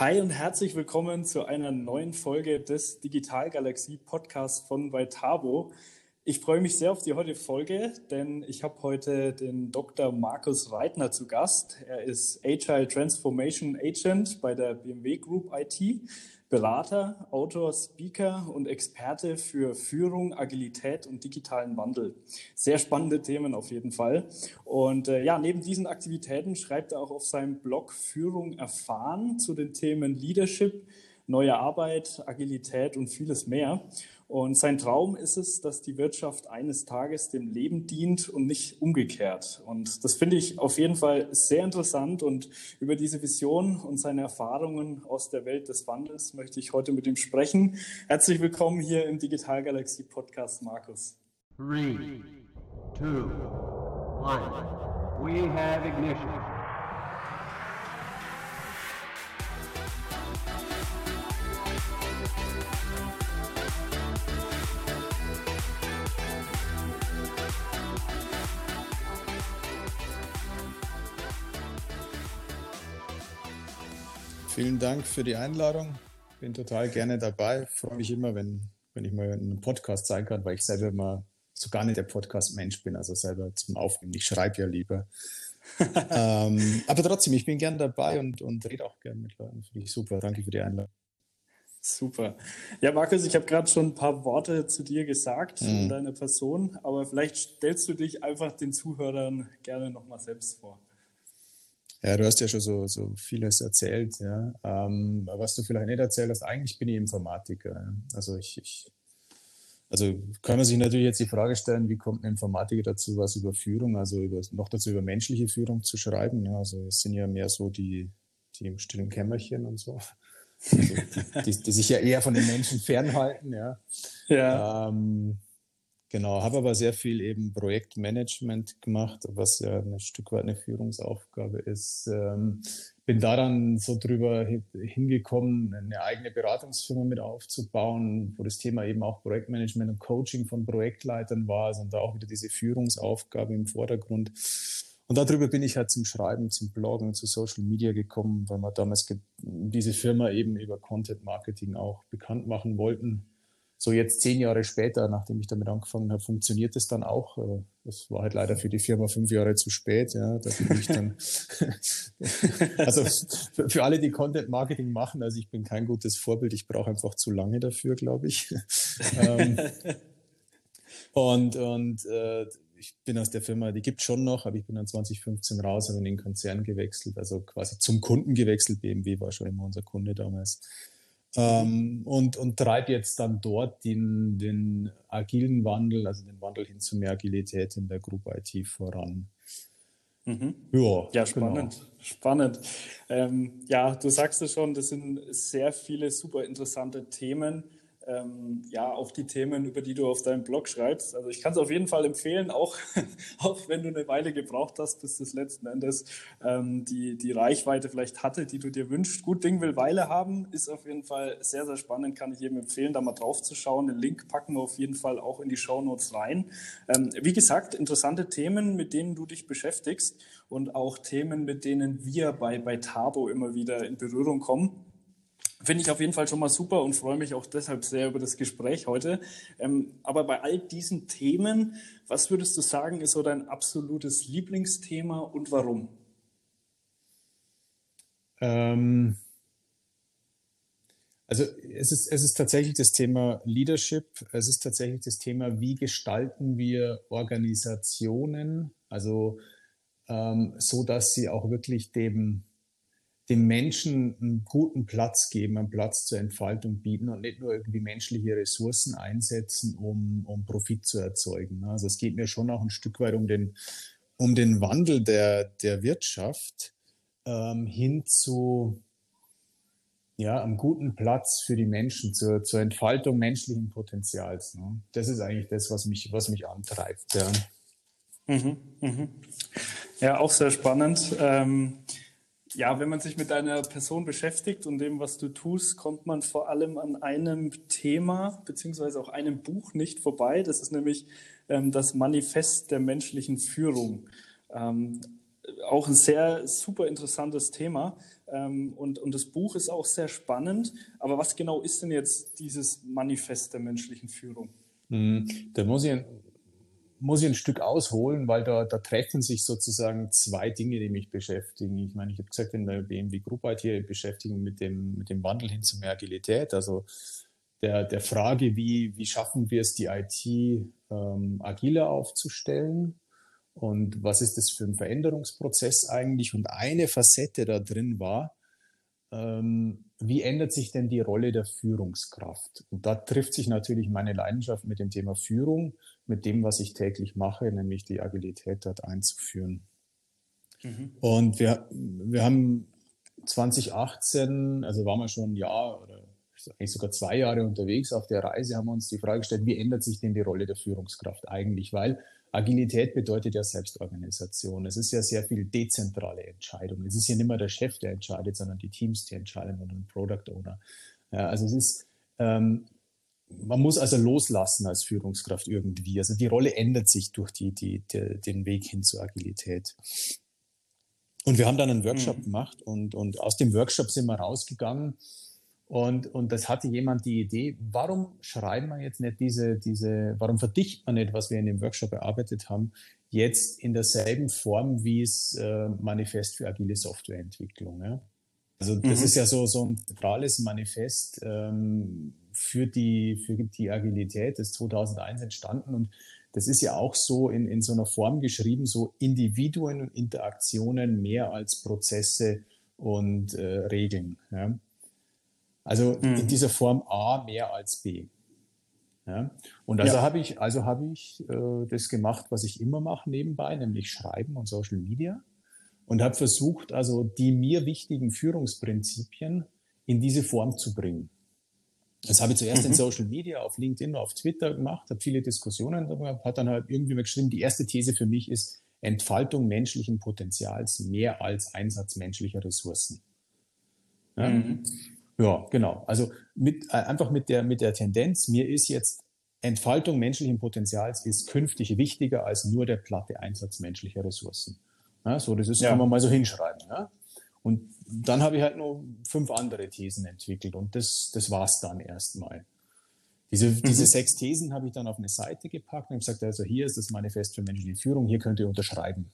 Hi und herzlich willkommen zu einer neuen Folge des Digitalgalaxie Podcasts von Valtabo. Ich freue mich sehr auf die heutige Folge, denn ich habe heute den Dr. Markus Reitner zu Gast. Er ist Agile Transformation Agent bei der BMW Group IT, Berater, Autor, Speaker und Experte für Führung, Agilität und digitalen Wandel. Sehr spannende Themen auf jeden Fall. Und äh, ja, neben diesen Aktivitäten schreibt er auch auf seinem Blog Führung erfahren zu den Themen Leadership, neue Arbeit, Agilität und vieles mehr. Und sein Traum ist es, dass die Wirtschaft eines Tages dem Leben dient und nicht umgekehrt. Und das finde ich auf jeden Fall sehr interessant. Und über diese Vision und seine Erfahrungen aus der Welt des Wandels möchte ich heute mit ihm sprechen. Herzlich willkommen hier im Digital Galaxy Podcast, Markus. Three, two, one. We have ignition. Vielen Dank für die Einladung. Bin total gerne dabei. Freue mich immer, wenn, wenn ich mal einen Podcast zeigen kann, weil ich selber immer so gar nicht der Podcast-Mensch bin, also selber zum Aufnehmen. Ich schreibe ja lieber. ähm, aber trotzdem, ich bin gern dabei und, und rede auch gern mit Leuten. Finde ich super. Danke für die Einladung. Super. Ja, Markus, ich habe gerade schon ein paar Worte zu dir gesagt, mhm. deiner Person, aber vielleicht stellst du dich einfach den Zuhörern gerne nochmal selbst vor. Ja, du hast ja schon so, so vieles erzählt, ja. Ähm, was du vielleicht nicht erzählt hast, eigentlich bin ich Informatiker. Ja. Also ich, ich, also kann man sich natürlich jetzt die Frage stellen, wie kommt ein Informatiker dazu, was über Führung, also über, noch dazu über menschliche Führung zu schreiben. Ja. Also es sind ja mehr so die, die im stillen Kämmerchen und so. Also, die, die, sich ja eher von den Menschen fernhalten, ja. ja. Ähm, Genau, habe aber sehr viel eben Projektmanagement gemacht, was ja ein Stück weit eine Führungsaufgabe ist. Ähm, bin daran so drüber hingekommen, eine eigene Beratungsfirma mit aufzubauen, wo das Thema eben auch Projektmanagement und Coaching von Projektleitern war, also da auch wieder diese Führungsaufgabe im Vordergrund. Und darüber bin ich halt zum Schreiben, zum Bloggen, zu Social Media gekommen, weil wir damals diese Firma eben über Content Marketing auch bekannt machen wollten so jetzt zehn Jahre später, nachdem ich damit angefangen habe, funktioniert es dann auch. Äh, das war halt leider für die Firma fünf Jahre zu spät. Ja, da bin ich dann also für alle, die Content Marketing machen, also ich bin kein gutes Vorbild. Ich brauche einfach zu lange dafür, glaube ich. Ähm, und und äh, ich bin aus der Firma, die gibt schon noch, aber ich bin dann 2015 raus, und in den Konzern gewechselt, also quasi zum Kunden gewechselt. BMW war schon immer unser Kunde damals. Ähm, und, und treibt jetzt dann dort den, den agilen Wandel, also den Wandel hin zu mehr Agilität in der Group IT voran. Mhm. Ja, ja, spannend. Genau. Spannend. Ähm, ja, du sagst es schon, das sind sehr viele super interessante Themen ähm, ja, auch die Themen, über die du auf deinem Blog schreibst. Also ich kann es auf jeden Fall empfehlen, auch, auch wenn du eine Weile gebraucht hast, bis das letzten Endes ähm, die, die Reichweite vielleicht hatte, die du dir wünschst. Gut Ding will Weile haben, ist auf jeden Fall sehr, sehr spannend, kann ich jedem empfehlen, da mal drauf zu schauen. Den Link packen wir auf jeden Fall auch in die Show Notes rein. Ähm, wie gesagt, interessante Themen, mit denen du dich beschäftigst und auch Themen, mit denen wir bei, bei Tabo immer wieder in Berührung kommen. Finde ich auf jeden Fall schon mal super und freue mich auch deshalb sehr über das Gespräch heute. Ähm, aber bei all diesen Themen, was würdest du sagen, ist so dein absolutes Lieblingsthema und warum? Ähm, also es ist, es ist tatsächlich das Thema Leadership. Es ist tatsächlich das Thema, wie gestalten wir Organisationen, also ähm, so, dass sie auch wirklich dem dem Menschen einen guten Platz geben, einen Platz zur Entfaltung bieten und nicht nur irgendwie menschliche Ressourcen einsetzen, um, um Profit zu erzeugen. Also es geht mir schon auch ein Stück weit um den, um den Wandel der, der Wirtschaft ähm, hin zu ja, einem guten Platz für die Menschen, zur, zur Entfaltung menschlichen Potenzials. Ne? Das ist eigentlich das, was mich, was mich antreibt. Ja, mhm, mhm. ja auch sehr spannend. Ähm ja, wenn man sich mit deiner Person beschäftigt und dem, was du tust, kommt man vor allem an einem Thema beziehungsweise auch einem Buch nicht vorbei. Das ist nämlich ähm, das Manifest der menschlichen Führung. Ähm, auch ein sehr super interessantes Thema. Ähm, und, und das Buch ist auch sehr spannend. Aber was genau ist denn jetzt dieses Manifest der menschlichen Führung? Mhm. Da muss ich, muss ich ein Stück ausholen, weil da, da treffen sich sozusagen zwei Dinge, die mich beschäftigen. Ich meine, ich habe gesagt, in der BMW Group IT beschäftigen mit dem, mit dem Wandel hin zu mehr Agilität. Also der, der Frage, wie, wie schaffen wir es, die IT ähm, agiler aufzustellen und was ist das für ein Veränderungsprozess eigentlich? Und eine Facette da drin war, ähm, wie ändert sich denn die Rolle der Führungskraft? Und da trifft sich natürlich meine Leidenschaft mit dem Thema Führung, mit dem, was ich täglich mache, nämlich die Agilität dort einzuführen. Mhm. Und wir, wir haben 2018, also waren wir schon ein Jahr oder eigentlich sogar zwei Jahre unterwegs auf der Reise, haben wir uns die Frage gestellt, wie ändert sich denn die Rolle der Führungskraft eigentlich? Weil Agilität bedeutet ja Selbstorganisation. Es ist ja sehr viel dezentrale Entscheidung. Es ist ja nicht mehr der Chef, der entscheidet, sondern die Teams, die entscheiden und ein Product Owner. Ja, also es ist, ähm, man muss also loslassen als Führungskraft irgendwie. Also die Rolle ändert sich durch die, die, die den Weg hin zur Agilität. Und wir haben dann einen Workshop mhm. gemacht und, und aus dem Workshop sind wir rausgegangen und, und das hatte jemand die Idee, warum schreiben wir jetzt nicht diese, diese, warum verdichtet man nicht, was wir in dem Workshop erarbeitet haben, jetzt in derselben Form wie es äh, Manifest für agile Softwareentwicklung. Ja? Also das mhm. ist ja so, so ein zentrales Manifest ähm, für, die, für die Agilität, das ist 2001 entstanden und das ist ja auch so in, in so einer Form geschrieben, so Individuen und Interaktionen mehr als Prozesse und äh, Regeln. Ja? Also mhm. in dieser Form A mehr als B. Ja? Und also ja. habe ich, also habe ich äh, das gemacht, was ich immer mache nebenbei, nämlich Schreiben und Social Media. Und habe versucht, also die mir wichtigen Führungsprinzipien in diese Form zu bringen. Das habe ich zuerst mhm. in Social Media, auf LinkedIn, auf Twitter gemacht, habe viele Diskussionen darüber, hat dann halt irgendwie mal geschrieben, die erste These für mich ist Entfaltung menschlichen Potenzials mehr als Einsatz menschlicher Ressourcen. Ja? Mhm. Ja, genau. Also mit, äh, einfach mit der, mit der Tendenz, mir ist jetzt Entfaltung menschlichen Potenzials ist künftig wichtiger als nur der platte Einsatz menschlicher Ressourcen. Ja, so, das ist, ja. kann man mal so hinschreiben. Ja? Und dann habe ich halt noch fünf andere Thesen entwickelt und das, das war's dann erstmal. Diese, mhm. diese sechs Thesen habe ich dann auf eine Seite gepackt und gesagt, also hier ist das Manifest für menschliche Führung, hier könnt ihr unterschreiben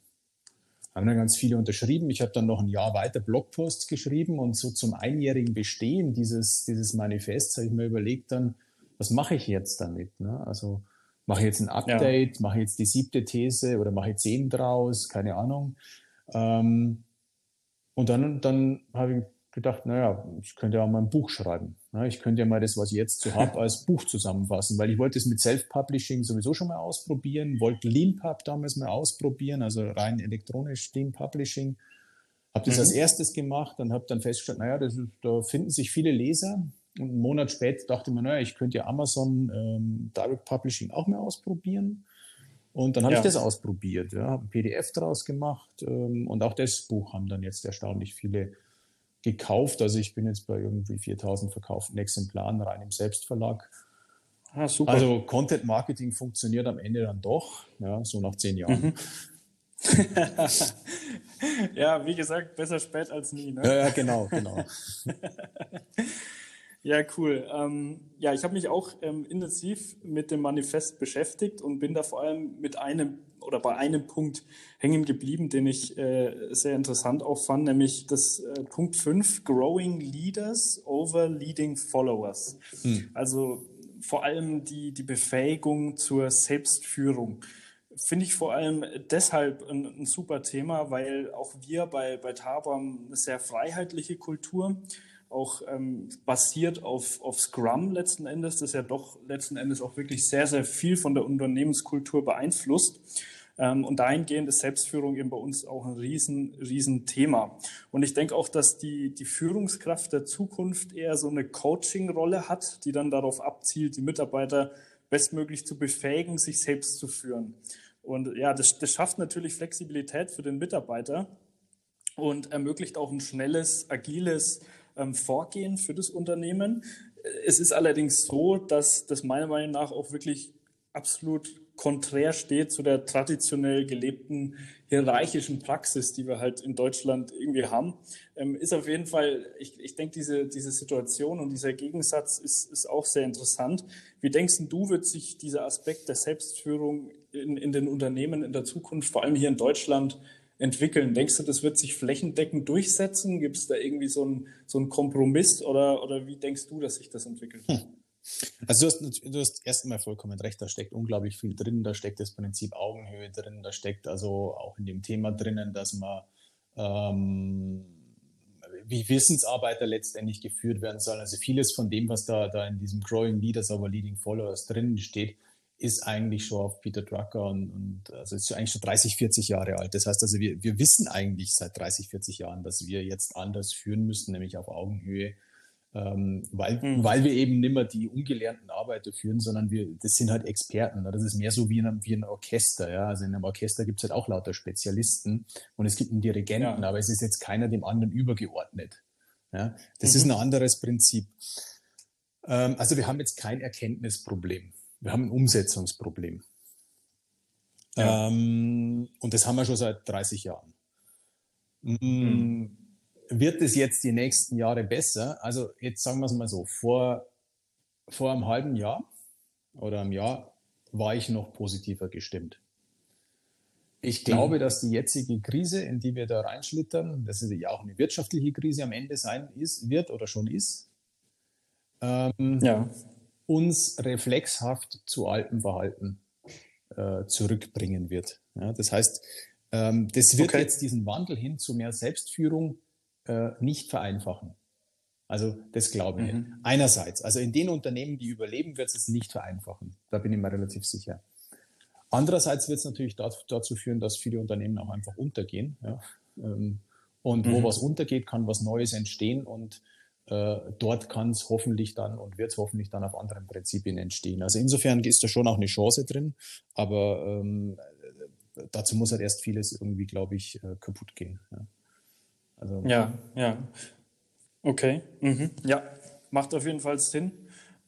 haben dann ganz viele unterschrieben. Ich habe dann noch ein Jahr weiter Blogposts geschrieben und so zum einjährigen Bestehen dieses, dieses Manifests habe ich mir überlegt dann, was mache ich jetzt damit? Ne? Also mache ich jetzt ein Update, ja. mache ich jetzt die siebte These oder mache ich zehn draus, keine Ahnung. Ähm, und dann, dann habe ich gedacht, naja, ich könnte ja mal ein Buch schreiben. Ich könnte ja mal das, was ich jetzt so habe, als Buch zusammenfassen, weil ich wollte es mit Self-Publishing sowieso schon mal ausprobieren, wollte LeanPub damals mal ausprobieren, also rein elektronisch Lean Publishing. Habe das mhm. als erstes gemacht und habe dann festgestellt, naja, das da finden sich viele Leser. Und einen Monat später dachte man, naja, ich könnte ja Amazon ähm, Direct Publishing auch mal ausprobieren. Und dann habe ja. ich das ausprobiert, ja, habe ein PDF daraus gemacht ähm, und auch das Buch haben dann jetzt erstaunlich viele gekauft. Also ich bin jetzt bei irgendwie 4000 verkauften Exemplaren rein im Selbstverlag. Ah, super. Also Content Marketing funktioniert am Ende dann doch, ja, so nach zehn Jahren. Mhm. ja, wie gesagt, besser spät als nie. Ne? Ja, ja, genau, genau. Ja, cool. Ähm, ja, ich habe mich auch ähm, intensiv mit dem Manifest beschäftigt und bin da vor allem mit einem oder bei einem Punkt hängen geblieben, den ich äh, sehr interessant auch fand, nämlich das äh, Punkt 5, Growing Leaders over Leading Followers. Hm. Also vor allem die, die Befähigung zur Selbstführung finde ich vor allem deshalb ein, ein, super Thema, weil auch wir bei, bei Tabam eine sehr freiheitliche Kultur auch ähm, basiert auf, auf Scrum letzten Endes, das ja doch letzten Endes auch wirklich sehr, sehr viel von der Unternehmenskultur beeinflusst. Ähm, und dahingehend ist Selbstführung eben bei uns auch ein riesen, riesen Thema. Und ich denke auch, dass die, die Führungskraft der Zukunft eher so eine Coaching-Rolle hat, die dann darauf abzielt, die Mitarbeiter bestmöglich zu befähigen, sich selbst zu führen. Und ja, das, das schafft natürlich Flexibilität für den Mitarbeiter und ermöglicht auch ein schnelles, agiles ähm, Vorgehen für das Unternehmen. Es ist allerdings so, dass das meiner Meinung nach auch wirklich absolut konträr steht zu der traditionell gelebten hierarchischen Praxis, die wir halt in Deutschland irgendwie haben, ähm, ist auf jeden Fall, ich, ich denke, diese, diese Situation und dieser Gegensatz ist, ist auch sehr interessant. Wie denkst du, wird sich dieser Aspekt der Selbstführung in, in den Unternehmen in der Zukunft, vor allem hier in Deutschland, entwickeln? Denkst du, das wird sich flächendeckend durchsetzen? Gibt es da irgendwie so einen so einen Kompromiss oder, oder wie denkst du, dass sich das entwickelt? Hm. Also du hast, du hast erstmal vollkommen recht, da steckt unglaublich viel drin, da steckt das Prinzip Augenhöhe drin, da steckt also auch in dem Thema drinnen, dass man ähm, wie Wissensarbeiter letztendlich geführt werden sollen. Also vieles von dem, was da, da in diesem Growing Leaders over Leading Followers drin steht, ist eigentlich schon auf Peter Drucker und, und also ist eigentlich schon 30, 40 Jahre alt. Das heißt also, wir, wir wissen eigentlich seit 30, 40 Jahren, dass wir jetzt anders führen müssen, nämlich auf Augenhöhe ähm, weil, mhm. weil wir eben nicht mehr die ungelernten Arbeiter führen, sondern wir, das sind halt Experten. Das ist mehr so wie in einem, wie ein Orchester. Ja? Also in einem Orchester gibt es halt auch lauter Spezialisten und es gibt einen Dirigenten, ja. aber es ist jetzt keiner dem anderen übergeordnet. Ja? Das mhm. ist ein anderes Prinzip. Ähm, also wir haben jetzt kein Erkenntnisproblem. Wir haben ein Umsetzungsproblem. Ja. Ähm, und das haben wir schon seit 30 Jahren. Mhm wird es jetzt die nächsten Jahre besser? Also jetzt sagen wir es mal so, vor, vor einem halben Jahr oder einem Jahr war ich noch positiver gestimmt. Ich glaube, mhm. dass die jetzige Krise, in die wir da reinschlittern, das ist ja auch eine wirtschaftliche Krise am Ende sein ist, wird oder schon ist, ähm, ja. uns reflexhaft zu altem Verhalten äh, zurückbringen wird. Ja, das heißt, ähm, das wird okay. jetzt diesen Wandel hin zu mehr Selbstführung äh, nicht vereinfachen. Also das glaube ich. Mhm. Einerseits, also in den Unternehmen, die überleben, wird es nicht vereinfachen. Da bin ich mir relativ sicher. Andererseits wird es natürlich dazu führen, dass viele Unternehmen auch einfach untergehen. Ja? Ähm, und mhm. wo was untergeht, kann was Neues entstehen und äh, dort kann es hoffentlich dann und wird es hoffentlich dann auf anderen Prinzipien entstehen. Also insofern ist da schon auch eine Chance drin, aber ähm, dazu muss halt erst vieles irgendwie, glaube ich, äh, kaputt gehen. Ja. Also, ja, ja. Okay. Mhm. Ja, macht auf jeden Fall Sinn.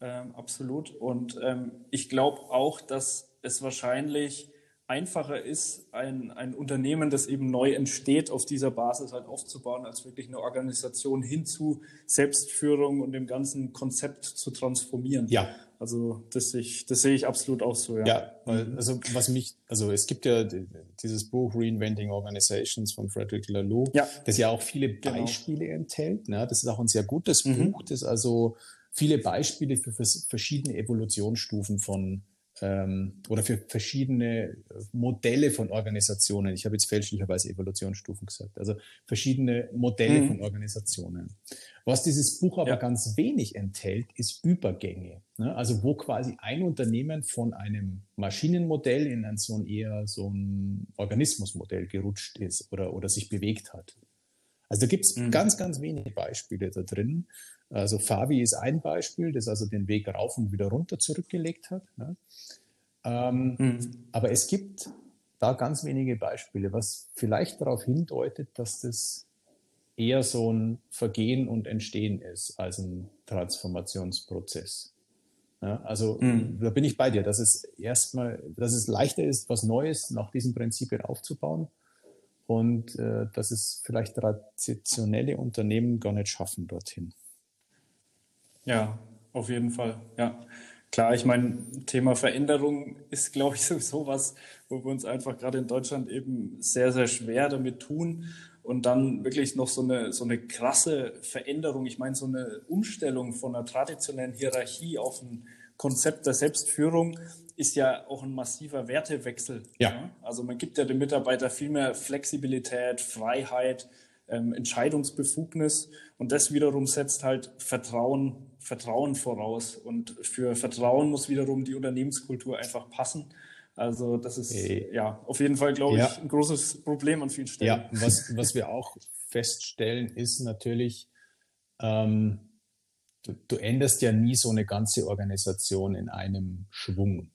Ähm, absolut. Und ähm, ich glaube auch, dass es wahrscheinlich einfacher ist, ein, ein Unternehmen, das eben neu entsteht, auf dieser Basis halt aufzubauen, als wirklich eine Organisation hin zu Selbstführung und dem ganzen Konzept zu transformieren. Ja. Also das, ich, das sehe ich absolut auch so, ja. Ja, also was mich, also es gibt ja dieses Buch Reinventing Organizations von Frederick Laloux, ja. das ja auch viele genau. Beispiele genau. enthält. Ne? Das ist auch ein sehr gutes mhm. Buch, das also viele Beispiele für verschiedene Evolutionsstufen von ähm, oder für verschiedene Modelle von Organisationen. Ich habe jetzt fälschlicherweise Evolutionsstufen gesagt. Also verschiedene Modelle mhm. von Organisationen. Was dieses Buch aber ja. ganz wenig enthält, ist Übergänge. Ne? Also wo quasi ein Unternehmen von einem Maschinenmodell in ein so ein eher so ein Organismusmodell gerutscht ist oder, oder sich bewegt hat. Also da gibt es mhm. ganz, ganz wenige Beispiele da drin. Also Fabi ist ein Beispiel, das also den Weg rauf und wieder runter zurückgelegt hat. Ne? Ähm, mhm. Aber es gibt da ganz wenige Beispiele, was vielleicht darauf hindeutet, dass das eher so ein Vergehen und Entstehen ist als ein Transformationsprozess. Ja, also mhm. da bin ich bei dir, dass es erstmal, dass es leichter ist, was Neues nach diesen Prinzipien aufzubauen und äh, dass es vielleicht traditionelle Unternehmen gar nicht schaffen dorthin. Ja, auf jeden Fall. Ja, klar. Ich meine, Thema Veränderung ist, glaube ich, sowieso was, wo wir uns einfach gerade in Deutschland eben sehr, sehr schwer damit tun. Und dann wirklich noch so eine, so eine krasse Veränderung. Ich meine, so eine Umstellung von einer traditionellen Hierarchie auf ein Konzept der Selbstführung ist ja auch ein massiver Wertewechsel. Ja. ja? Also man gibt ja dem Mitarbeiter viel mehr Flexibilität, Freiheit, ähm, Entscheidungsbefugnis und das wiederum setzt halt Vertrauen Vertrauen voraus. Und für Vertrauen muss wiederum die Unternehmenskultur einfach passen. Also das ist hey. ja auf jeden Fall, glaube ja. ich, ein großes Problem an vielen Stellen. Ja, was, was wir auch feststellen, ist natürlich, ähm, du, du änderst ja nie so eine ganze Organisation in einem Schwung.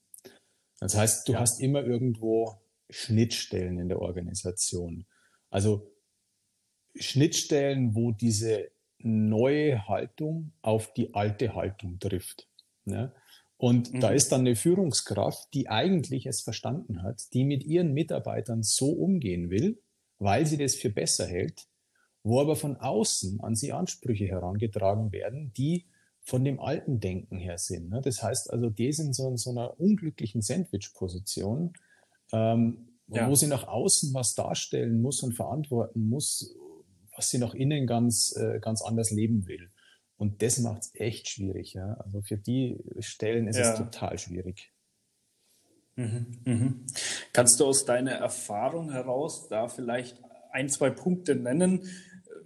Das heißt, du ja. hast immer irgendwo Schnittstellen in der Organisation. Also Schnittstellen, wo diese neue Haltung auf die alte Haltung trifft. Ne? Und mhm. da ist dann eine Führungskraft, die eigentlich es verstanden hat, die mit ihren Mitarbeitern so umgehen will, weil sie das für besser hält, wo aber von außen an sie Ansprüche herangetragen werden, die von dem alten Denken her sind. Ne? Das heißt also, die sind so in so einer unglücklichen Sandwich-Position, ähm, ja. wo sie nach außen was darstellen muss und verantworten muss, was sie nach innen ganz, äh, ganz anders leben will. Und das macht es echt schwierig. Ja? Also für die Stellen ist ja. es total schwierig. Mhm, mhm. Kannst du aus deiner Erfahrung heraus da vielleicht ein, zwei Punkte nennen,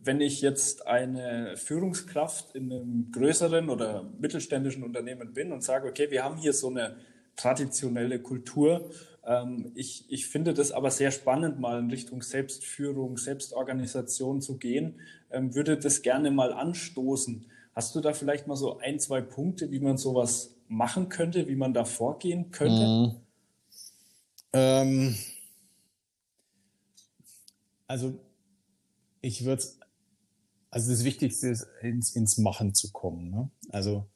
wenn ich jetzt eine Führungskraft in einem größeren oder mittelständischen Unternehmen bin und sage, okay, wir haben hier so eine traditionelle Kultur. Ähm, ich, ich finde das aber sehr spannend, mal in Richtung Selbstführung, Selbstorganisation zu gehen, ähm, würde das gerne mal anstoßen. Hast du da vielleicht mal so ein, zwei Punkte, wie man sowas machen könnte, wie man da vorgehen könnte? Mhm. Ähm, also ich würde, also das Wichtigste ist, ins, ins Machen zu kommen. Ne? Also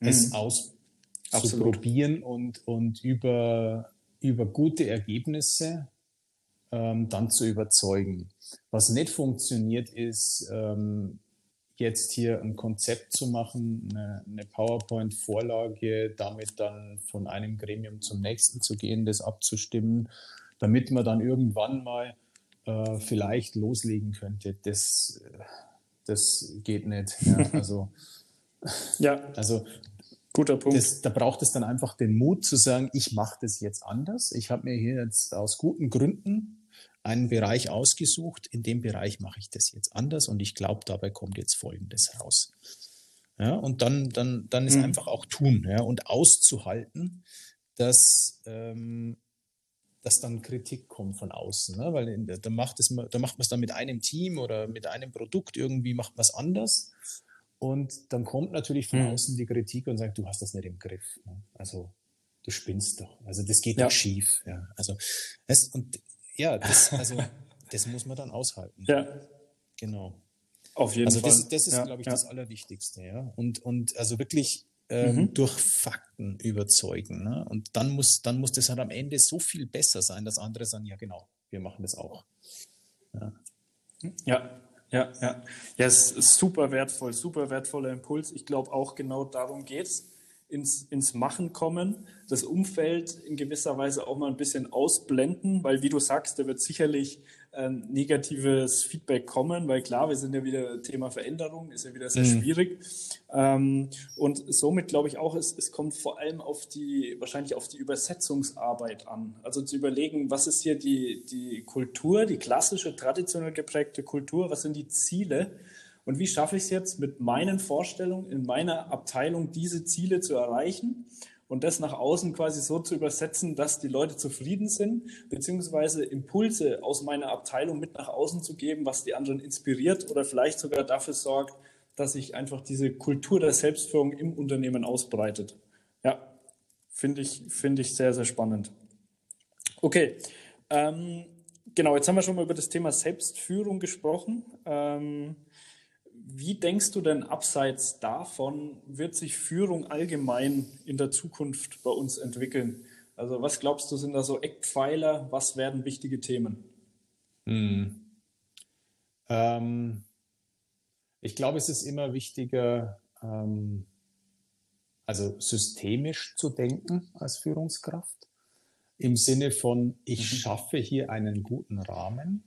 mhm. es auszuprobieren und, und über, über gute Ergebnisse ähm, dann zu überzeugen. Was nicht funktioniert, ist, ähm, jetzt hier ein Konzept zu machen, eine, eine PowerPoint-Vorlage, damit dann von einem Gremium zum nächsten zu gehen, das abzustimmen, damit man dann irgendwann mal äh, vielleicht loslegen könnte. Das, das geht nicht. Ja, also, ja. also Guter Punkt. Das, da braucht es dann einfach den Mut zu sagen, ich mache das jetzt anders. Ich habe mir hier jetzt aus guten Gründen einen Bereich ausgesucht, in dem Bereich mache ich das jetzt anders und ich glaube, dabei kommt jetzt Folgendes raus. Ja, und dann, dann, dann ist mhm. einfach auch tun ja, und auszuhalten, dass, ähm, dass dann Kritik kommt von außen. Ne? Weil da macht, es, da macht man es dann mit einem Team oder mit einem Produkt, irgendwie macht man es anders. Und dann kommt natürlich von mhm. außen die Kritik und sagt, du hast das nicht im Griff. Ne? Also du spinnst doch. Also das geht ja. doch schief. Ja, also es, und ja, das, also, das muss man dann aushalten. Ja. Genau. Auf jeden also Fall. Das, das ist, ja, glaube ich, ja. das Allerwichtigste. Ja? Und, und also wirklich ähm, mhm. durch Fakten überzeugen. Ne? Und dann muss, dann muss das halt am Ende so viel besser sein, dass andere sagen, ja genau, wir machen das auch. Ja, ja, ja. Ja, ja es ist super wertvoll, super wertvoller Impuls. Ich glaube auch genau darum geht es ins, ins Machen kommen, das Umfeld in gewisser Weise auch mal ein bisschen ausblenden, weil wie du sagst, da wird sicherlich ähm, negatives Feedback kommen, weil klar, wir sind ja wieder Thema Veränderung, ist ja wieder sehr mhm. schwierig. Ähm, und somit glaube ich auch, es, es kommt vor allem auf die, wahrscheinlich auf die Übersetzungsarbeit an. Also zu überlegen, was ist hier die, die Kultur, die klassische, traditionell geprägte Kultur, was sind die Ziele? Und wie schaffe ich es jetzt mit meinen Vorstellungen in meiner Abteilung, diese Ziele zu erreichen und das nach außen quasi so zu übersetzen, dass die Leute zufrieden sind, beziehungsweise Impulse aus meiner Abteilung mit nach außen zu geben, was die anderen inspiriert oder vielleicht sogar dafür sorgt, dass sich einfach diese Kultur der Selbstführung im Unternehmen ausbreitet. Ja, finde ich, finde ich sehr, sehr spannend. Okay, ähm, genau, jetzt haben wir schon mal über das Thema Selbstführung gesprochen. Ähm, wie denkst du denn abseits davon, wird sich Führung allgemein in der Zukunft bei uns entwickeln? Also was glaubst du, sind da so Eckpfeiler? Was werden wichtige Themen? Hm. Ähm, ich glaube, es ist immer wichtiger, ähm, also systemisch zu denken als Führungskraft. Im Sinne von, ich mhm. schaffe hier einen guten Rahmen.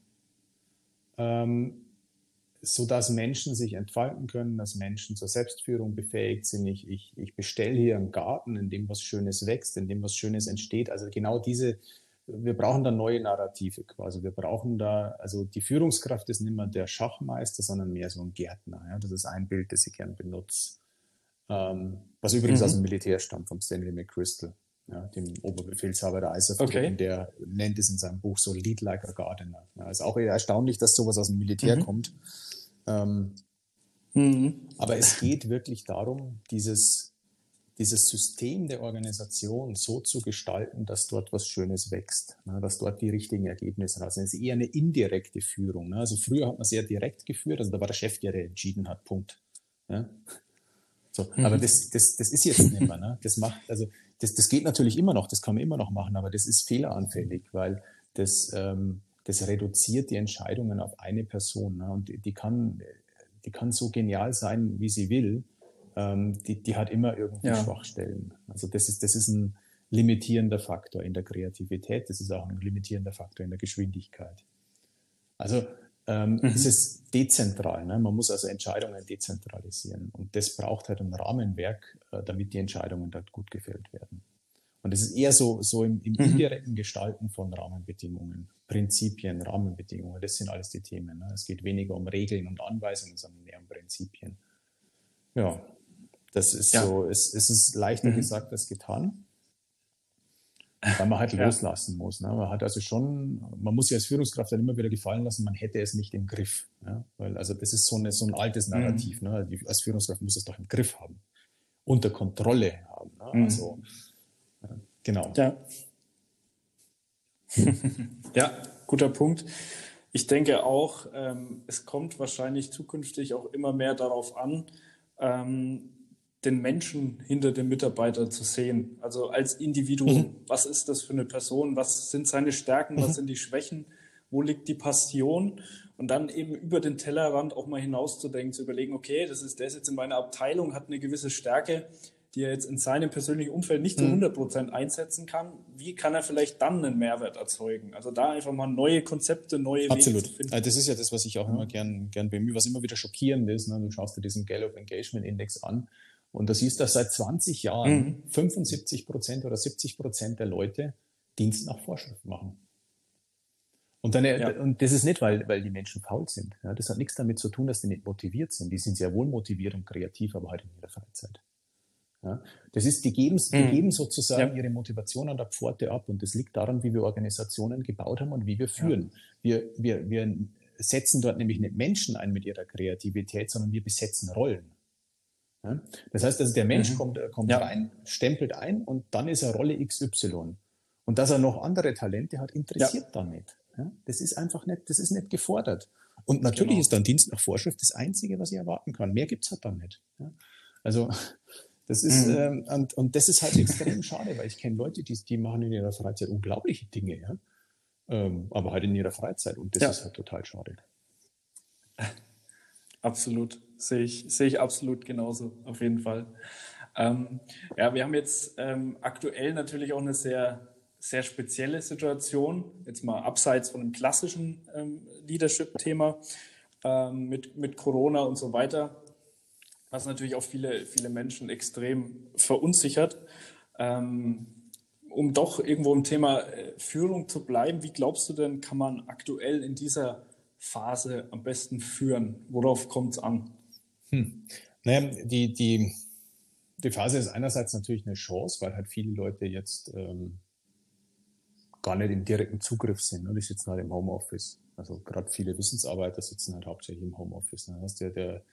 Ähm, so dass Menschen sich entfalten können, dass Menschen zur Selbstführung befähigt sind. Ich, ich, ich bestelle hier einen Garten, in dem was Schönes wächst, in dem was Schönes entsteht. Also genau diese, wir brauchen da neue Narrative quasi. Wir brauchen da, also die Führungskraft ist nicht mehr der Schachmeister, sondern mehr so ein Gärtner. Ja? Das ist ein Bild, das ich gern benutze. Ähm, was übrigens mhm. aus dem Militär stammt, vom Stanley McChrystal, ja, dem Oberbefehlshaber der ISAF. Okay. Der nennt es in seinem Buch so Lead like a Gardener. Ja, ist auch erstaunlich, dass sowas aus dem Militär mhm. kommt. Ähm, mhm. Aber es geht wirklich darum, dieses, dieses System der Organisation so zu gestalten, dass dort was Schönes wächst, ne, dass dort die richtigen Ergebnisse raus sind. Es ist eher eine indirekte Führung. Ne? Also früher hat man sehr direkt geführt, also da war der Chef, der, entschieden hat, Punkt. Ja? So, mhm. Aber das, das, das ist jetzt nicht mehr. Ne? Das macht, also das, das geht natürlich immer noch, das kann man immer noch machen, aber das ist fehleranfällig, weil das, ähm, das reduziert die Entscheidungen auf eine Person. Ne? Und die, kann, die kann so genial sein, wie sie will. Ähm, die, die hat immer irgendwie ja. Schwachstellen. Also das ist, das ist ein limitierender Faktor in der Kreativität, das ist auch ein limitierender Faktor in der Geschwindigkeit. Also ähm, mhm. es ist dezentral. Ne? Man muss also Entscheidungen dezentralisieren. Und das braucht halt ein Rahmenwerk, äh, damit die Entscheidungen dort gut gefällt werden. Und es ist eher so, so im, im mhm. indirekten Gestalten von Rahmenbedingungen, Prinzipien, Rahmenbedingungen. Das sind alles die Themen. Ne? Es geht weniger um Regeln und Anweisungen, sondern mehr um Prinzipien. Ja, das ist ja. so, es, es ist leichter mhm. gesagt als getan weil man halt ja. loslassen muss. Ne? Man hat also schon, man muss sich als Führungskraft dann immer wieder gefallen lassen, man hätte es nicht im Griff. Ja? Weil also das ist so, eine, so ein altes mhm. Narrativ. Mhm. Ne? Die, als Führungskraft muss es doch im Griff haben, unter Kontrolle haben. Ne? Mhm. Also genau. Ja. ja, guter Punkt. Ich denke auch, ähm, es kommt wahrscheinlich zukünftig auch immer mehr darauf an, ähm, den Menschen hinter dem Mitarbeiter zu sehen. Also als Individuum, mhm. was ist das für eine Person, was sind seine Stärken, was mhm. sind die Schwächen, wo liegt die Passion und dann eben über den Tellerrand auch mal hinauszudenken, zu überlegen, okay, das ist der ist jetzt in meiner Abteilung, hat eine gewisse Stärke, die er jetzt in seinem persönlichen Umfeld nicht zu 100 mhm. Prozent einsetzen kann. Wie kann er vielleicht dann einen Mehrwert erzeugen? Also da einfach mal neue Konzepte, neue Absolut. Wege finden. Das ist ja das, was ich auch immer gern, gern bemühe, was immer wieder schockierend ist. Ne? Du schaust dir diesen Gallup Engagement Index an und das ist, dass seit 20 Jahren mhm. 75 Prozent oder 70 Prozent der Leute Dienst nach Vorschrift machen. Und, dann, ja. und das ist nicht, weil, weil die Menschen faul sind. Ja, das hat nichts damit zu tun, dass die nicht motiviert sind. Die sind sehr wohl motiviert und kreativ, aber halt in ihrer Freizeit. Ja, das ist, die geben, die mhm. geben sozusagen ja. ihre Motivation an der Pforte ab. Und das liegt daran, wie wir Organisationen gebaut haben und wie wir führen. Wir, wir, wir setzen dort nämlich nicht Menschen ein mit ihrer Kreativität, sondern wir besetzen Rollen. Ja? Das heißt, also der Mensch mhm. kommt, kommt ja. rein, stempelt ein und dann ist er Rolle XY. Und dass er noch andere Talente hat, interessiert ja. dann nicht. Ja? Das ist einfach nicht, das ist nicht gefordert. Und natürlich genau. ist dann Dienst nach Vorschrift das Einzige, was ich erwarten kann. Mehr gibt's halt dann nicht. Ja? Also das ist, mhm. ähm, und, und das ist halt extrem schade, weil ich kenne Leute, die, die machen in ihrer Freizeit unglaubliche Dinge, ja? Ähm, aber halt in ihrer Freizeit. Und das ist halt total schade. Absolut, sehe ich, sehe ich absolut genauso, auf jeden Fall. Ähm, ja, wir haben jetzt ähm, aktuell natürlich auch eine sehr, sehr spezielle Situation, jetzt mal abseits von dem klassischen ähm, Leadership-Thema ähm, mit, mit Corona und so weiter, was natürlich auch viele, viele Menschen extrem verunsichert. Ähm, um doch irgendwo im Thema äh, Führung zu bleiben, wie glaubst du denn, kann man aktuell in dieser Phase am besten führen? Worauf kommt es an? Hm. Naja, die, die, die Phase ist einerseits natürlich eine Chance, weil halt viele Leute jetzt ähm, gar nicht im direkten Zugriff sind. Ne? Die sitzen halt im Homeoffice. Also gerade viele Wissensarbeiter sitzen halt hauptsächlich im Homeoffice. Ne? Das heißt, der, der,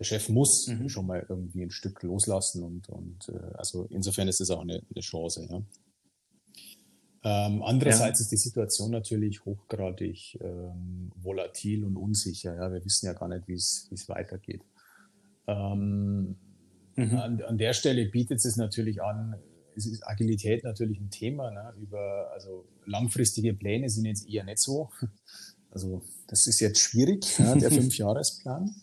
der Chef muss mhm. schon mal irgendwie ein Stück loslassen und, und äh, also insofern ist es auch eine, eine Chance. Ja? Ähm, andererseits ja. ist die Situation natürlich hochgradig ähm, volatil und unsicher. Ja? Wir wissen ja gar nicht, wie es weitergeht. Ähm, mhm. an, an, der Stelle bietet es natürlich an, es ist Agilität natürlich ein Thema. Ne? Über, also langfristige Pläne sind jetzt eher nicht so. Also das ist jetzt schwierig, ja, der Fünfjahresplan.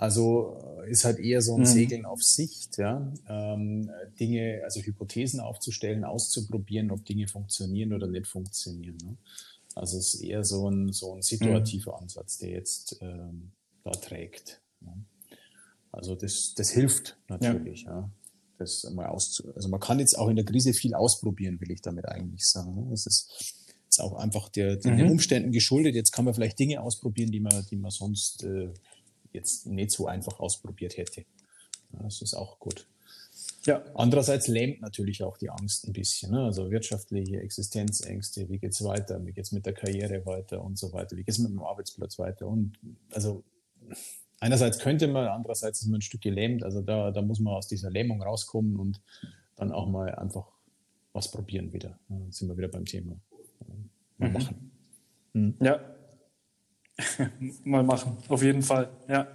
Also äh, ist halt eher so ein mhm. Segeln auf Sicht, ja, ähm, Dinge, also Hypothesen aufzustellen, auszuprobieren, ob Dinge funktionieren oder nicht funktionieren. Ne? Also es ist eher so ein, so ein situativer mhm. Ansatz, der jetzt ähm, da trägt. Ja? Also das, das hilft natürlich, ja. ja. Das mal auszu also man kann jetzt auch in der Krise viel ausprobieren, will ich damit eigentlich sagen. Ne? Es ist, ist auch einfach der, den mhm. Umständen geschuldet. Jetzt kann man vielleicht Dinge ausprobieren, die man, die man sonst äh, jetzt nicht so einfach ausprobiert hätte. Das ist auch gut. Ja. Andererseits lähmt natürlich auch die Angst ein bisschen. Ne? Also wirtschaftliche Existenzängste, wie geht's weiter, wie geht's mit der Karriere weiter und so weiter, wie geht's mit dem Arbeitsplatz weiter. Und also einerseits könnte man, andererseits ist man ein Stück gelähmt. Also da, da muss man aus dieser Lähmung rauskommen und dann auch mal einfach was probieren wieder. Dann sind wir wieder beim Thema. Mal mhm. machen. Mhm. Ja, mal machen, auf jeden Fall. Ja.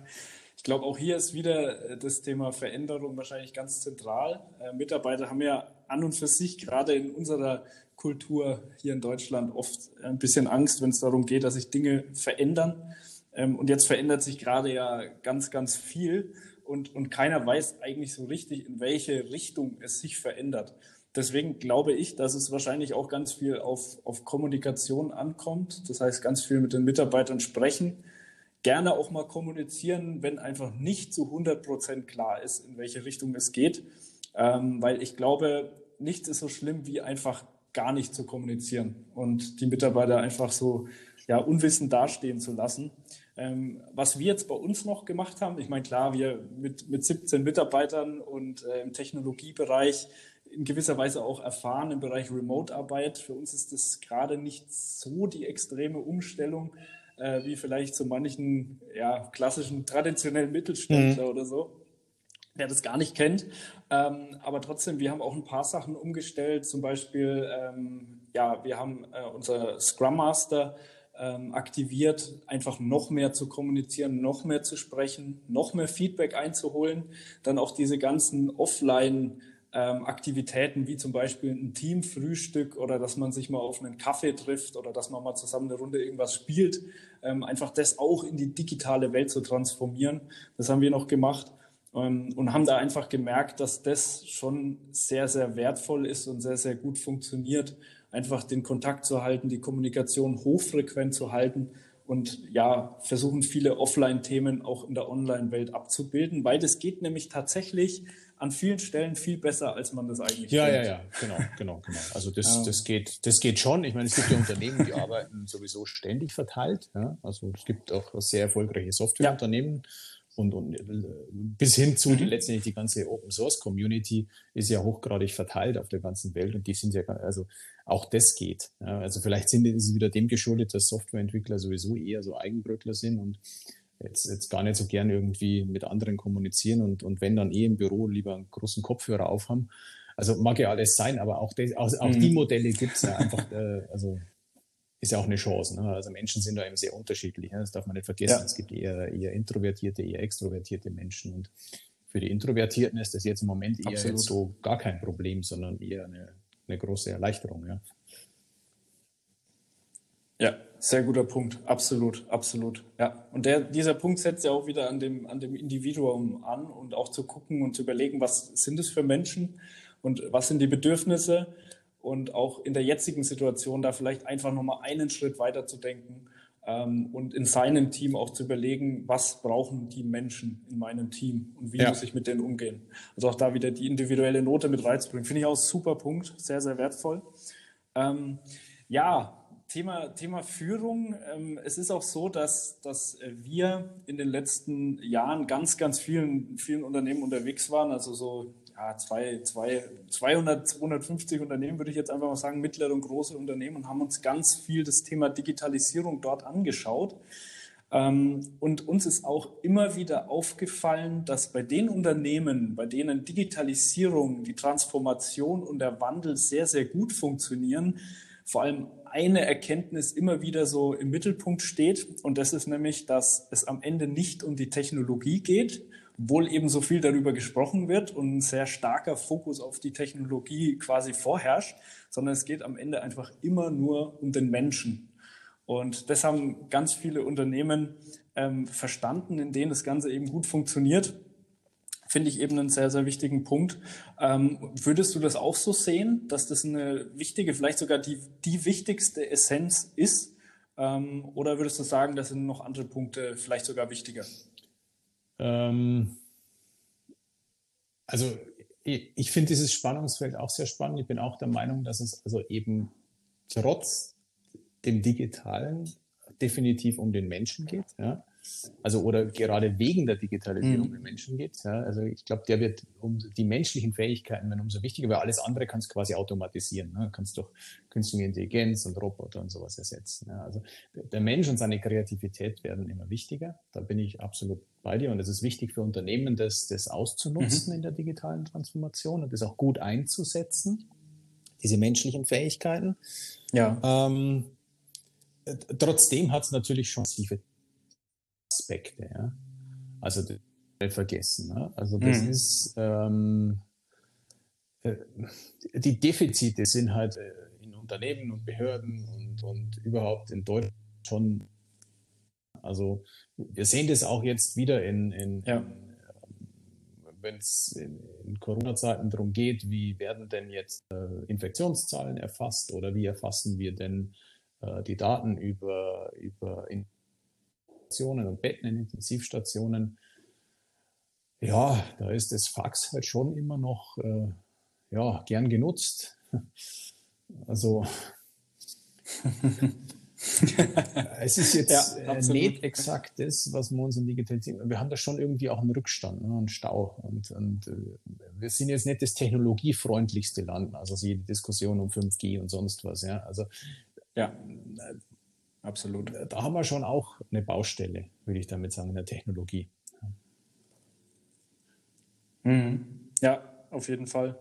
Ich glaube, auch hier ist wieder äh, das Thema Veränderung wahrscheinlich ganz zentral. Äh, Mitarbeiter haben ja an und für sich gerade in unserer Kultur hier in Deutschland oft ein bisschen Angst, wenn es darum geht, dass sich Dinge verändern. Ähm, und jetzt verändert sich gerade ja ganz, ganz viel und, und keiner weiß eigentlich so richtig, in welche Richtung es sich verändert. Deswegen glaube ich, dass es wahrscheinlich auch ganz viel auf, auf Kommunikation ankommt. Das heißt, ganz viel mit den Mitarbeitern sprechen gerne auch mal kommunizieren, wenn einfach nicht zu 100 Prozent klar ist, in welche Richtung es geht. Ähm, weil ich glaube, nichts ist so schlimm, wie einfach gar nicht zu kommunizieren und die Mitarbeiter einfach so ja, unwissend dastehen zu lassen. Ähm, was wir jetzt bei uns noch gemacht haben, ich meine, klar, wir mit, mit 17 Mitarbeitern und äh, im Technologiebereich in gewisser Weise auch erfahren im Bereich Remote-Arbeit. Für uns ist das gerade nicht so die extreme Umstellung, äh, wie vielleicht so manchen ja, klassischen traditionellen Mittelständler mhm. oder so, der das gar nicht kennt. Ähm, aber trotzdem, wir haben auch ein paar Sachen umgestellt. Zum Beispiel, ähm, ja, wir haben äh, unser Scrum Master ähm, aktiviert, einfach noch mehr zu kommunizieren, noch mehr zu sprechen, noch mehr Feedback einzuholen, dann auch diese ganzen Offline- ähm, Aktivitäten wie zum Beispiel ein Teamfrühstück oder dass man sich mal auf einen Kaffee trifft oder dass man mal zusammen eine Runde irgendwas spielt, ähm, einfach das auch in die digitale Welt zu transformieren. Das haben wir noch gemacht ähm, und haben da einfach gemerkt, dass das schon sehr, sehr wertvoll ist und sehr, sehr gut funktioniert, einfach den Kontakt zu halten, die Kommunikation hochfrequent zu halten und ja, versuchen viele Offline-Themen auch in der Online-Welt abzubilden, weil das geht nämlich tatsächlich an vielen Stellen viel besser, als man das eigentlich Ja, denkt. ja, ja, genau, genau, genau. Also das, ja. das, geht, das geht schon. Ich meine, es gibt ja Unternehmen, die arbeiten sowieso ständig verteilt. Ja? Also es gibt auch sehr erfolgreiche Softwareunternehmen. Ja. Und, und äh, bis hin zu mhm. letztendlich die ganze Open Source Community ist ja hochgradig verteilt auf der ganzen Welt und die sind ja, also auch das geht. Ja, also vielleicht sind es wieder dem geschuldet, dass Softwareentwickler sowieso eher so Eigenbrötler sind und jetzt, jetzt gar nicht so gern irgendwie mit anderen kommunizieren und, und wenn dann eh im Büro lieber einen großen Kopfhörer aufhaben. Also mag ja alles sein, aber auch, das, auch, auch mhm. die Modelle gibt's ja einfach, äh, also ist ja auch eine Chance. Ne? Also Menschen sind da eben sehr unterschiedlich. Ne? Das darf man nicht vergessen. Ja. Es gibt eher, eher introvertierte, eher extrovertierte Menschen. Und für die Introvertierten ist das jetzt im Moment eher so gar kein Problem, sondern eher eine, eine große Erleichterung. Ja. Ja, sehr guter Punkt. Absolut, absolut. Ja. Und der, dieser Punkt setzt ja auch wieder an dem, an dem Individuum an und auch zu gucken und zu überlegen, was sind es für Menschen und was sind die Bedürfnisse und auch in der jetzigen Situation da vielleicht einfach nochmal einen Schritt weiter zu denken ähm, und in seinem Team auch zu überlegen, was brauchen die Menschen in meinem Team und wie ja. muss ich mit denen umgehen. Also auch da wieder die individuelle Note mit reinzubringen. Finde ich auch super Punkt, sehr, sehr wertvoll. Ähm, ja, Thema, Thema Führung. Ähm, es ist auch so, dass, dass wir in den letzten Jahren ganz, ganz vielen, vielen Unternehmen unterwegs waren. Also so ja, zwei, zwei, 200, 250 Unternehmen, würde ich jetzt einfach mal sagen, mittlere und große Unternehmen und haben uns ganz viel das Thema Digitalisierung dort angeschaut. Ähm, und uns ist auch immer wieder aufgefallen, dass bei den Unternehmen, bei denen Digitalisierung, die Transformation und der Wandel sehr, sehr gut funktionieren, vor allem eine Erkenntnis immer wieder so im Mittelpunkt steht. Und das ist nämlich, dass es am Ende nicht um die Technologie geht, obwohl eben so viel darüber gesprochen wird und ein sehr starker Fokus auf die Technologie quasi vorherrscht, sondern es geht am Ende einfach immer nur um den Menschen. Und das haben ganz viele Unternehmen ähm, verstanden, in denen das Ganze eben gut funktioniert finde ich eben einen sehr, sehr wichtigen Punkt. Ähm, würdest du das auch so sehen, dass das eine wichtige, vielleicht sogar die, die wichtigste Essenz ist? Ähm, oder würdest du sagen, das sind noch andere Punkte vielleicht sogar wichtiger? Ähm, also ich, ich finde dieses Spannungsfeld auch sehr spannend. Ich bin auch der Meinung, dass es also eben trotz dem Digitalen definitiv um den Menschen geht. Ja? Also oder gerade wegen der Digitalisierung mhm. um Menschen geht. Ja, also ich glaube, der wird um die menschlichen Fähigkeiten werden umso wichtiger, weil alles andere kannst du quasi automatisieren. Ne? Du kannst durch künstliche Intelligenz und Roboter und sowas ersetzen. Ja, also der Mensch und seine Kreativität werden immer wichtiger. Da bin ich absolut bei dir. Und es ist wichtig für Unternehmen, das, das auszunutzen mhm. in der digitalen Transformation und das auch gut einzusetzen, diese menschlichen Fähigkeiten. Ja. Ähm, trotzdem hat es natürlich schon massive Aspekte. Ja? Also vergessen. Ne? Also das mhm. ist ähm, äh, die Defizite sind halt äh, in Unternehmen und Behörden und, und überhaupt in Deutschland schon. Also wir sehen das auch jetzt wieder in, in, ja. in wenn es in, in Corona-Zeiten darum geht, wie werden denn jetzt äh, Infektionszahlen erfasst oder wie erfassen wir denn äh, die Daten über, über Infektionen und Betten in Intensivstationen. Ja, da ist das Fax halt schon immer noch äh, ja, gern genutzt. Also es ist jetzt ja, äh, nicht exakt das, was wir uns in Digitalisierung, wir haben da schon irgendwie auch einen Rückstand, ne, einen Stau. Und, und äh, wir sind jetzt nicht das technologiefreundlichste Land, also die Diskussion um 5G und sonst was. Ja, also ja, äh, absolut. Da haben wir schon auch eine Baustelle, würde ich damit sagen, in der Technologie. Mhm. Ja, auf jeden Fall.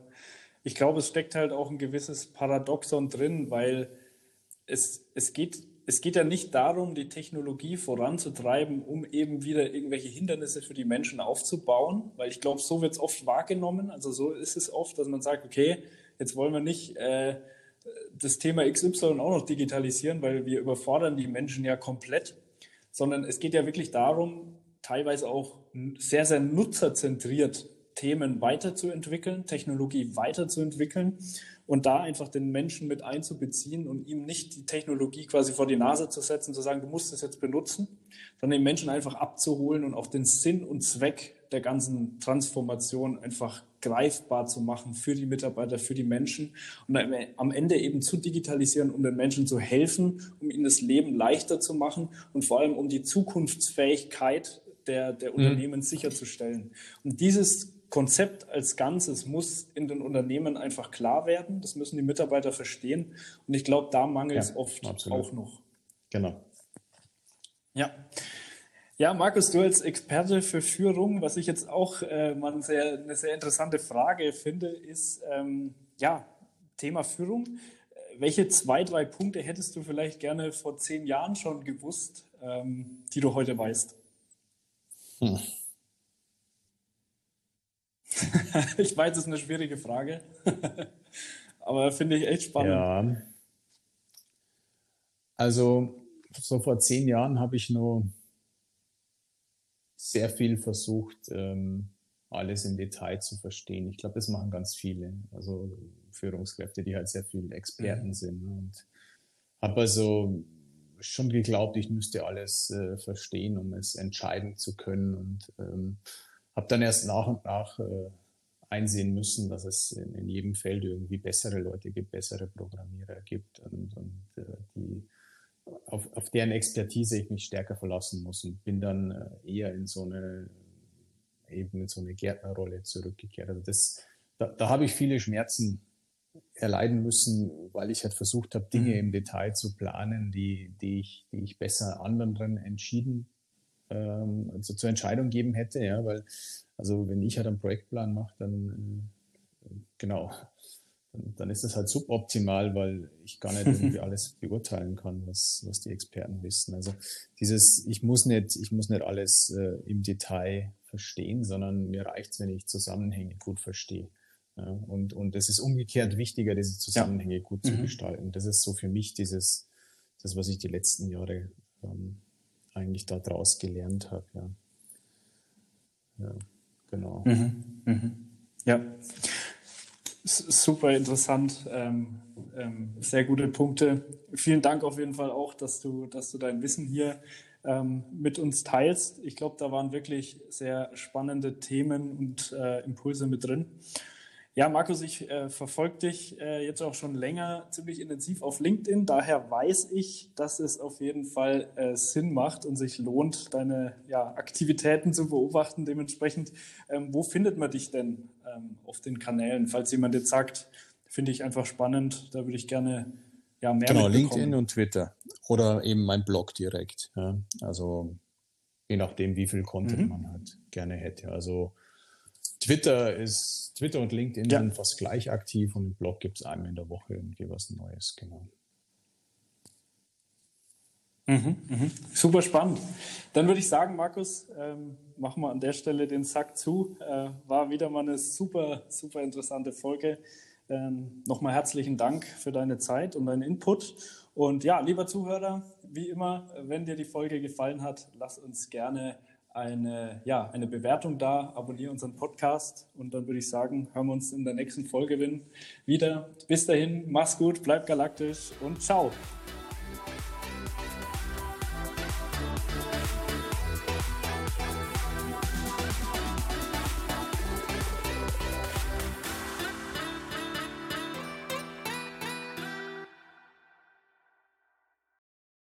Ich glaube, es steckt halt auch ein gewisses Paradoxon drin, weil es, es geht es geht ja nicht darum, die Technologie voranzutreiben, um eben wieder irgendwelche Hindernisse für die Menschen aufzubauen, weil ich glaube, so wird es oft wahrgenommen. Also so ist es oft, dass man sagt, okay, jetzt wollen wir nicht äh, das Thema XY auch noch digitalisieren, weil wir überfordern die Menschen ja komplett, sondern es geht ja wirklich darum, teilweise auch sehr, sehr nutzerzentriert Themen weiterzuentwickeln, Technologie weiterzuentwickeln und da einfach den Menschen mit einzubeziehen und ihm nicht die Technologie quasi vor die Nase zu setzen, zu sagen, du musst es jetzt benutzen, sondern den Menschen einfach abzuholen und auch den Sinn und Zweck der ganzen Transformation einfach greifbar zu machen für die Mitarbeiter, für die Menschen und am Ende eben zu digitalisieren, um den Menschen zu helfen, um ihnen das Leben leichter zu machen und vor allem um die Zukunftsfähigkeit der, der mhm. Unternehmen sicherzustellen. Und dieses Konzept als Ganzes muss in den Unternehmen einfach klar werden. Das müssen die Mitarbeiter verstehen. Und ich glaube, da mangelt es ja, oft absolut. auch noch. Genau. Ja. Ja, Markus, du als Experte für Führung, was ich jetzt auch äh, mal eine sehr, eine sehr interessante Frage finde, ist, ähm, ja, Thema Führung. Welche zwei, drei Punkte hättest du vielleicht gerne vor zehn Jahren schon gewusst, ähm, die du heute weißt? Hm. ich weiß, es ist eine schwierige Frage, aber finde ich echt spannend. Ja. Also, so vor zehn Jahren habe ich nur sehr viel versucht, ähm, alles im Detail zu verstehen. Ich glaube, das machen ganz viele. Also Führungskräfte, die halt sehr viel Experten mhm. sind. Und habe also schon geglaubt, ich müsste alles äh, verstehen, um es entscheiden zu können. Und ähm, habe dann erst nach und nach äh, einsehen müssen, dass es in, in, jedem Feld irgendwie bessere Leute gibt, bessere Programmierer gibt und, und äh, die, auf, auf deren Expertise ich mich stärker verlassen muss und bin dann äh, eher in so eine eben in so eine Gärtnerrolle zurückgekehrt. Also das, da, da habe ich viele Schmerzen erleiden müssen, weil ich halt versucht habe, Dinge mhm. im Detail zu planen, die, die, ich, die ich besser anderen entschieden ähm, also zur Entscheidung geben hätte, ja, weil also wenn ich halt einen Projektplan mache, dann äh, genau, dann, ist das halt suboptimal, weil ich gar nicht irgendwie alles beurteilen kann, was, was die Experten wissen. Also dieses, ich muss nicht, ich muss nicht alles äh, im Detail verstehen, sondern mir reicht's, wenn ich Zusammenhänge gut verstehe. Ja, und, und es ist umgekehrt wichtiger, diese Zusammenhänge ja. gut zu mhm. gestalten. Das ist so für mich dieses, das, was ich die letzten Jahre ähm, eigentlich daraus gelernt habe. Ja. ja, genau. Mhm. Mhm. Ja, super interessant. Ähm, ähm, sehr gute Punkte. Vielen Dank auf jeden Fall auch, dass du, dass du dein Wissen hier ähm, mit uns teilst. Ich glaube, da waren wirklich sehr spannende Themen und äh, Impulse mit drin. Ja, Markus, ich äh, verfolge dich äh, jetzt auch schon länger ziemlich intensiv auf LinkedIn. Daher weiß ich, dass es auf jeden Fall äh, Sinn macht und sich lohnt, deine ja, Aktivitäten zu beobachten. Dementsprechend, ähm, wo findet man dich denn ähm, auf den Kanälen? Falls jemand jetzt sagt, finde ich einfach spannend, da würde ich gerne ja, mehr Genau, LinkedIn und Twitter oder eben mein Blog direkt. Ja. Also je nachdem, wie viel Content mhm. man halt gerne hätte. Also Twitter ist, Twitter und LinkedIn ja. sind fast gleich aktiv und im Blog gibt es einmal in der Woche irgendwie was Neues, genau. Mhm, mhm. Super spannend. Dann würde ich sagen, Markus, ähm, machen wir an der Stelle den Sack zu. Äh, war wieder mal eine super, super interessante Folge. Ähm, Nochmal herzlichen Dank für deine Zeit und deinen Input. Und ja, lieber Zuhörer, wie immer, wenn dir die Folge gefallen hat, lass uns gerne eine, ja, eine Bewertung da, abonniere unseren Podcast und dann würde ich sagen, hören wir uns in der nächsten Folge wieder. Bis dahin, mach's gut, bleib galaktisch und ciao.